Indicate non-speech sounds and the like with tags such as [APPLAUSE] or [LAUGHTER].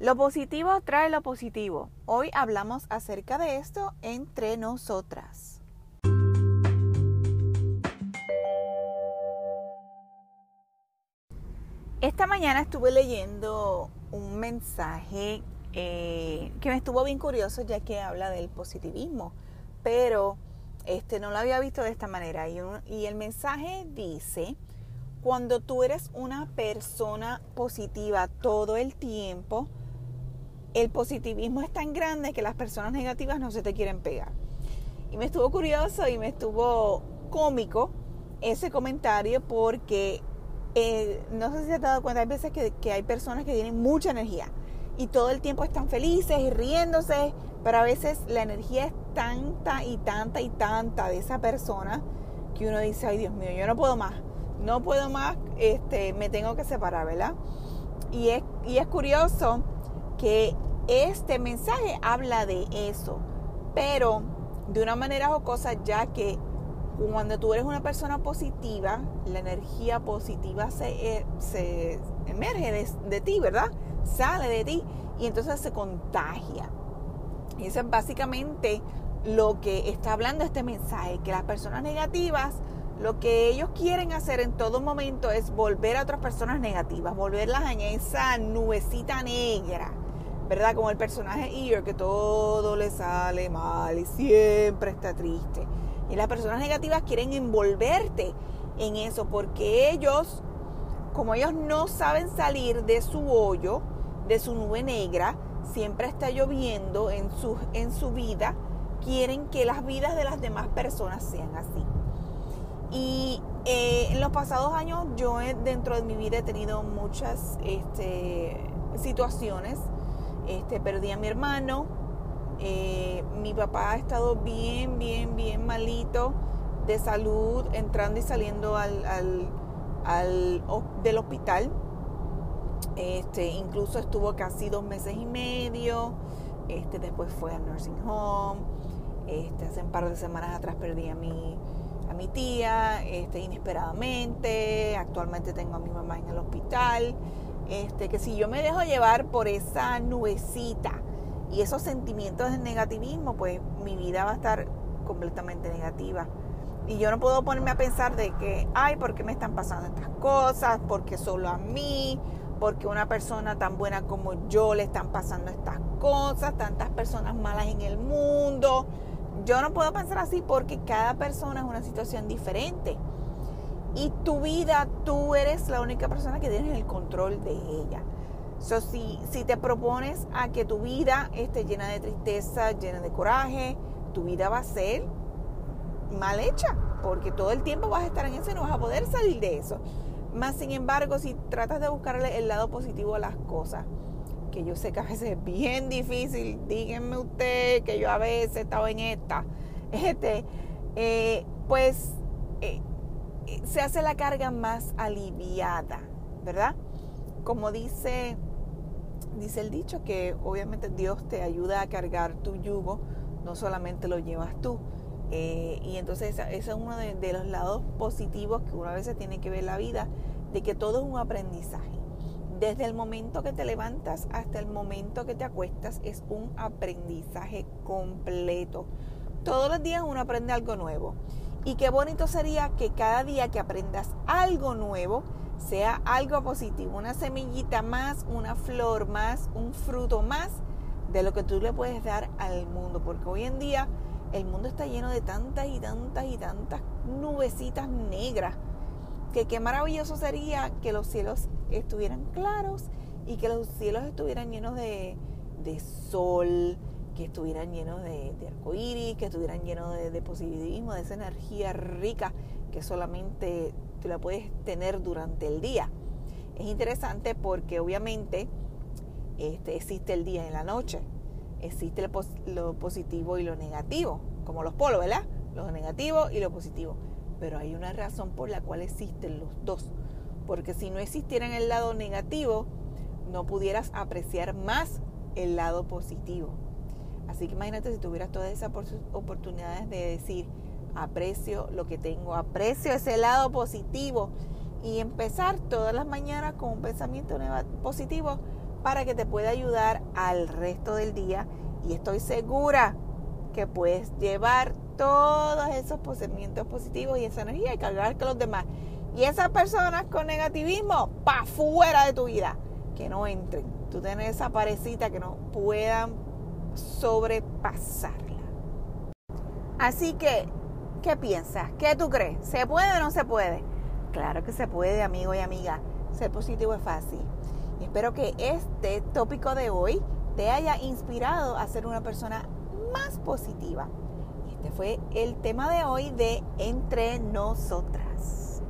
Lo positivo trae lo positivo. Hoy hablamos acerca de esto entre nosotras. Esta mañana estuve leyendo un mensaje eh, que me estuvo bien curioso ya que habla del positivismo, pero este, no lo había visto de esta manera. Y, y el mensaje dice, cuando tú eres una persona positiva todo el tiempo, el positivismo es tan grande que las personas negativas no se te quieren pegar. Y me estuvo curioso y me estuvo cómico ese comentario porque eh, no sé si se ha dado cuenta, hay veces que, que, hay personas que tienen mucha energía y todo el tiempo están felices y riéndose, pero a veces la energía es tanta y tanta y tanta de esa persona que uno dice, ay Dios mío, yo no puedo más, no puedo más, este, me tengo que separar, ¿verdad? Y es, y es curioso que este mensaje habla de eso, pero de una manera jocosa, ya que cuando tú eres una persona positiva, la energía positiva se, eh, se emerge de, de, ti, ¿verdad? Sale de ti y entonces se contagia. Y eso es básicamente lo que está hablando este mensaje, que las personas negativas, lo que ellos quieren hacer en todo momento es volver a otras personas negativas, volverlas en esa nubecita negra ¿verdad? Como el personaje Eeyore, que todo le sale mal y siempre está triste. Y las personas negativas quieren envolverte en eso porque ellos, como ellos no saben salir de su hoyo, de su nube negra, siempre está lloviendo en su, en su vida, quieren que las vidas de las demás personas sean así. Y eh, en los pasados años yo dentro de mi vida he tenido muchas este, situaciones este, perdí a mi hermano. Eh, mi papá ha estado bien, bien, bien malito de salud, entrando y saliendo al, del hospital. Este, incluso estuvo casi dos meses y medio. Este, después fue al nursing home. Este, hace un par de semanas atrás perdí a mi, a mi tía este, inesperadamente. Actualmente tengo a mi mamá en el hospital. Este, que si yo me dejo llevar por esa nubecita y esos sentimientos de negativismo, pues mi vida va a estar completamente negativa. Y yo no puedo ponerme a pensar de que, ay, ¿por qué me están pasando estas cosas? ¿Por qué solo a mí? Porque una persona tan buena como yo le están pasando estas cosas? Tantas personas malas en el mundo. Yo no puedo pensar así porque cada persona es una situación diferente. Y tu vida, tú eres la única persona que tienes el control de ella. So, si, si te propones a que tu vida esté llena de tristeza, llena de coraje, tu vida va a ser mal hecha, porque todo el tiempo vas a estar en eso y no vas a poder salir de eso. Más sin embargo, si tratas de buscarle el lado positivo a las cosas, que yo sé que a veces es bien difícil, díganme usted que yo a veces he estado en esta, [LAUGHS] este, eh, pues eh, se hace la carga más aliviada, ¿verdad? Como dice, dice el dicho, que obviamente Dios te ayuda a cargar tu yugo, no solamente lo llevas tú. Eh, y entonces ese es uno de, de, los lados positivos que uno a veces tiene que ver la vida, de que todo es un aprendizaje. Desde el momento que te levantas hasta el momento que te acuestas es un aprendizaje completo. Todos los días uno aprende algo nuevo. Y qué bonito sería que cada día que aprendas algo nuevo sea algo positivo, una semillita más, una flor más, un fruto más de lo que tú le puedes dar al mundo. Porque hoy en día el mundo está lleno de tantas y tantas y tantas nubecitas negras. Que qué maravilloso sería que los cielos estuvieran claros y que los cielos estuvieran llenos de, de sol, que estuvieran llenos de, de arcoíris, que estuvieran llenos de, positivismo, de esa energía rica que solamente tú la puedes tener durante el día. Es interesante porque obviamente este, existe el día y la noche, existe lo positivo y lo negativo, como los polos, ¿verdad? Lo negativo y lo positivo. Pero hay una razón por la cual existen los dos. Porque si no existiera el lado negativo, no pudieras apreciar más el lado positivo. Así que imagínate si tuvieras todas esas oportunidades de decir, aprecio lo que tengo, aprecio ese lado positivo y empezar todas las mañanas con un pensamiento positivo, para que te pueda ayudar al resto del día y estoy segura que puedes llevar todos esos pensamientos positivos y esa energía y cargar con los demás. Y esas personas con negativismo, pa' fuera de tu vida, que no entren. Tú tienes esa parecita que no puedan sobrepasarla. Así que, ¿qué piensas? ¿Qué tú crees? ¿Se puede o no se puede? Claro que se puede, amigo y amiga. Ser positivo es fácil. Y espero que este tópico de hoy te haya inspirado a ser una persona más positiva. Y este fue el tema de hoy de Entre Nosotras.